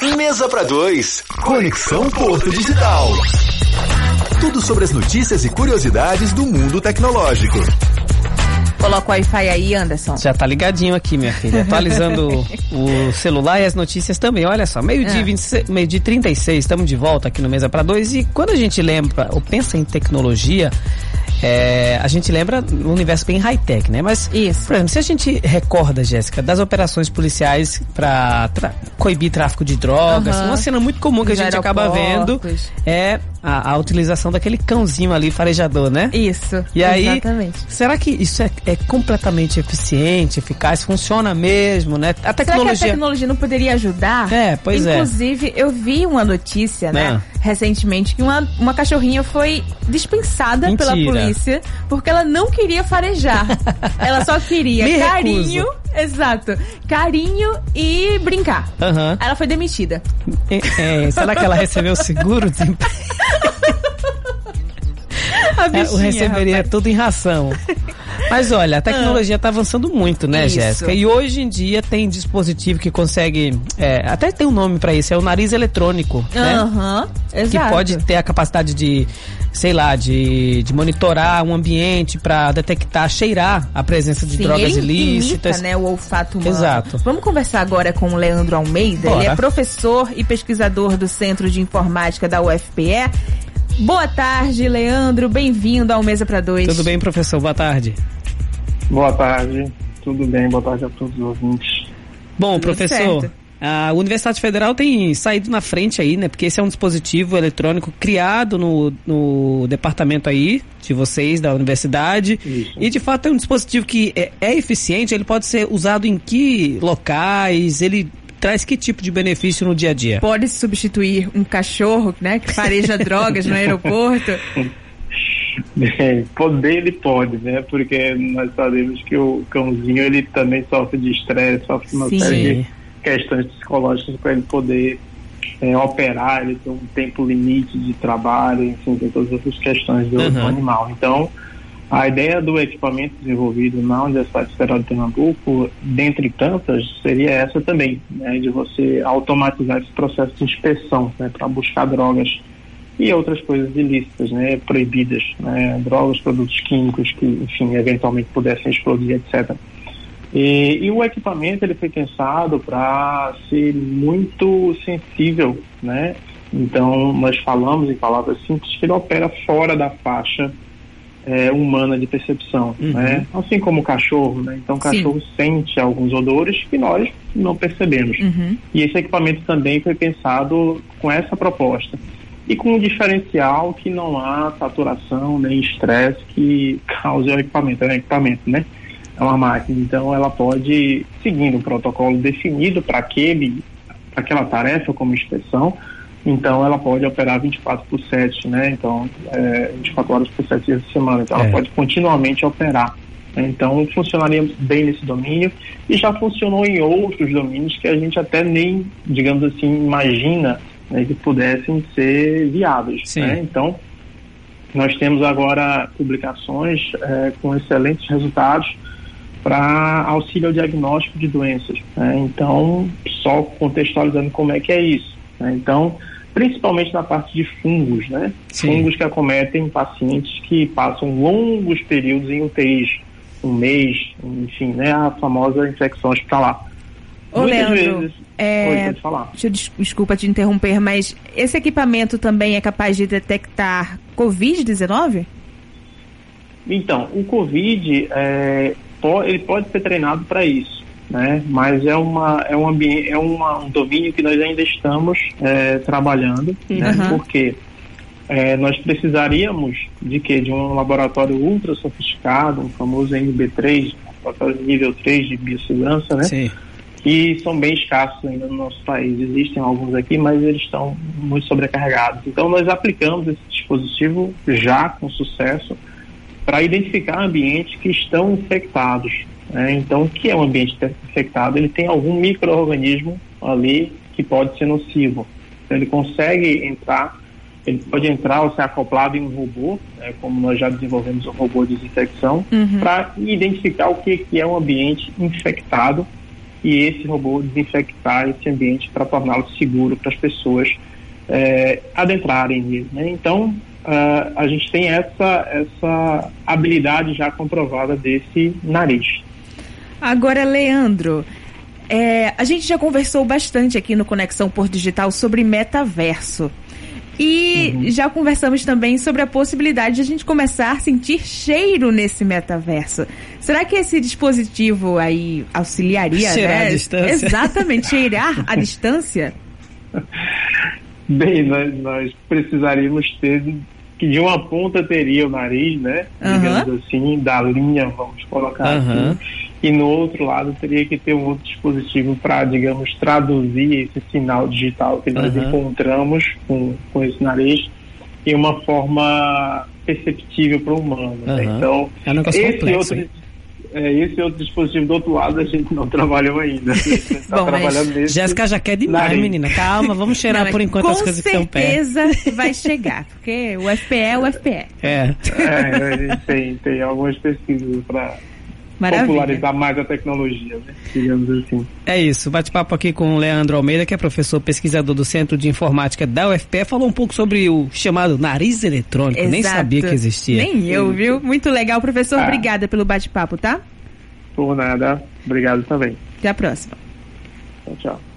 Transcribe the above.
Mesa para dois. Conexão Porto Digital. Tudo sobre as notícias e curiosidades do mundo tecnológico. Coloca o Wi-Fi aí, Anderson. Já tá ligadinho aqui, minha filha. Atualizando o celular e as notícias também. Olha só, meio-dia é. meio dia 36, estamos de volta aqui no Mesa para Dois. E quando a gente lembra ou pensa em tecnologia, é, a gente lembra um universo bem high-tech, né? Mas, Isso. por exemplo, se a gente recorda, Jéssica, das operações policiais para coibir tráfico de drogas, uhum. uma cena muito comum que Os a gente acaba vendo é a, a, utilização daquele cãozinho ali farejador, né? Isso. E aí, exatamente. será que isso é, é, completamente eficiente, eficaz, funciona mesmo, né? A tecnologia. Será que a tecnologia não poderia ajudar? É, pois Inclusive, é. Inclusive, eu vi uma notícia, né, ah. recentemente, que uma, uma cachorrinha foi dispensada Mentira. pela polícia porque ela não queria farejar. ela só queria Me carinho. Recuso. Exato. Carinho e brincar. Uhum. Ela foi demitida. É, é, será que ela recebeu seguro desemprego? A bichinha, é, receberia rapaz. tudo em ração. Mas olha, a tecnologia está ah. avançando muito, né, Jéssica? E hoje em dia tem dispositivo que consegue. É, até tem um nome para isso, é o nariz eletrônico. Né? Uhum, exato. Que pode ter a capacidade de, sei lá, de, de monitorar um ambiente para detectar, cheirar a presença de Sim, drogas ele ilícitas. Imita, né, o olfato humano. Exato. Vamos conversar agora com o Leandro Almeida. Bora. Ele é professor e pesquisador do Centro de Informática da UFPE. Boa tarde, Leandro. Bem-vindo ao Mesa para Dois. Tudo bem, professor? Boa tarde. Boa tarde. Tudo bem? Boa tarde a todos os ouvintes. Bom, Tudo professor, certo. a Universidade Federal tem saído na frente aí, né? Porque esse é um dispositivo eletrônico criado no, no departamento aí de vocês, da universidade. Isso. E de fato é um dispositivo que é, é eficiente, ele pode ser usado em que locais, ele traz que tipo de benefício no dia a dia? Pode substituir um cachorro, né, que fareja drogas no aeroporto? Bem, poder ele pode, né? Porque nós sabemos que o cãozinho ele também sofre de estresse, sofre uma Sim. série de questões psicológicas para ele poder é, operar, ele tem um tempo limite de trabalho, enfim, tem todas essas questões do, uhum. do animal. Então, a ideia do equipamento desenvolvido na Universidade Federal de Pernambuco, dentre tantas, seria essa também, né, de você automatizar esse processo de inspeção né, para buscar drogas e outras coisas ilícitas, né, proibidas, né, drogas, produtos químicos que, enfim, eventualmente pudessem explodir, etc. E, e o equipamento ele foi pensado para ser muito sensível, né? Então nós falamos em palavras simples que ele opera fora da faixa é, humana de percepção, uhum. né? Assim como o cachorro, né? Então o cachorro Sim. sente alguns odores que nós não percebemos. Uhum. E esse equipamento também foi pensado com essa proposta. E com um diferencial que não há saturação nem estresse que cause o equipamento, é um equipamento, né? É uma máquina, então ela pode, seguindo um protocolo definido para aquele, para aquela tarefa como inspeção, então ela pode operar 24 por 7, né? Então, é, 24 horas por 7 dias de semana. Então, é. ela pode continuamente operar. Né? Então, funcionaria bem nesse domínio e já funcionou em outros domínios que a gente até nem, digamos assim, imagina né, que pudessem ser viáveis. Né? Então, nós temos agora publicações é, com excelentes resultados para auxílio ao diagnóstico de doenças. Né? Então, só contextualizando como é que é isso. Né? Então, principalmente na parte de fungos, né? Sim. Fungos que acometem pacientes que passam longos períodos em UTIs, um mês, enfim, né? A famosa infecção hospitalar. Ô, Muitas Leandro, vezes... É... Oi, falar. Deixa eu, desculpa te interromper, mas esse equipamento também é capaz de detectar Covid-19? Então, o Covid, é, ele pode ser treinado para isso né? Mas é uma é um ambiente é uma, um domínio que nós ainda estamos é, trabalhando, uhum. né? Porque é, nós precisaríamos de que de um laboratório ultra sofisticado, um famoso NB3, laboratório nível 3 de biossegurança, né? Sim. Que são bem escassos ainda no nosso país. Existem alguns aqui, mas eles estão muito sobrecarregados. Então nós aplicamos esse dispositivo já com sucesso para identificar ambientes que estão infectados, né? Então, o que é um ambiente infectado? Ele tem algum microorganismo ali que pode ser nocivo. Então, ele consegue entrar, ele pode entrar ou ser acoplado em um robô, né? como nós já desenvolvemos um robô de desinfecção, uhum. para identificar o que, que é um ambiente infectado e esse robô desinfectar esse ambiente para torná-lo seguro para as pessoas é, adentrarem nele. Né? Então, uh, a gente tem essa, essa habilidade já comprovada desse nariz. Agora, Leandro, é, a gente já conversou bastante aqui no Conexão Porto Digital sobre metaverso. E uhum. já conversamos também sobre a possibilidade de a gente começar a sentir cheiro nesse metaverso. Será que esse dispositivo aí auxiliaria, Cheirar né? à distância. Exatamente, cheirar à distância? Bem, nós, nós precisaríamos ter que de uma ponta teria o nariz, né? Uhum. Digamos assim, da linha, vamos colocar uhum. assim. E no outro lado teria que ter um outro dispositivo para, digamos, traduzir esse sinal digital que nós uhum. encontramos com, com esse nariz em uma forma perceptível para o humano. Né? Então, é um esse complexo, outro, é, esse outro dispositivo do outro lado a gente não trabalhou ainda. tá Bom, trabalhando nesse. Jéssica já quer demais, nariz. menina. Calma, vamos cheirar não, por enquanto as coisas que estão perto. Com certeza vai chegar, porque o FPE é o FPE. É. é tem, tem algumas pesquisas para popularizar mais a tecnologia, né? digamos assim. É isso, bate-papo aqui com o Leandro Almeida, que é professor pesquisador do Centro de Informática da UFPE, falou um pouco sobre o chamado nariz eletrônico, Exato. nem sabia que existia. Nem eu, viu? Muito legal, professor, ah. obrigada pelo bate-papo, tá? Por nada, obrigado também. Até a próxima. Tchau, tchau.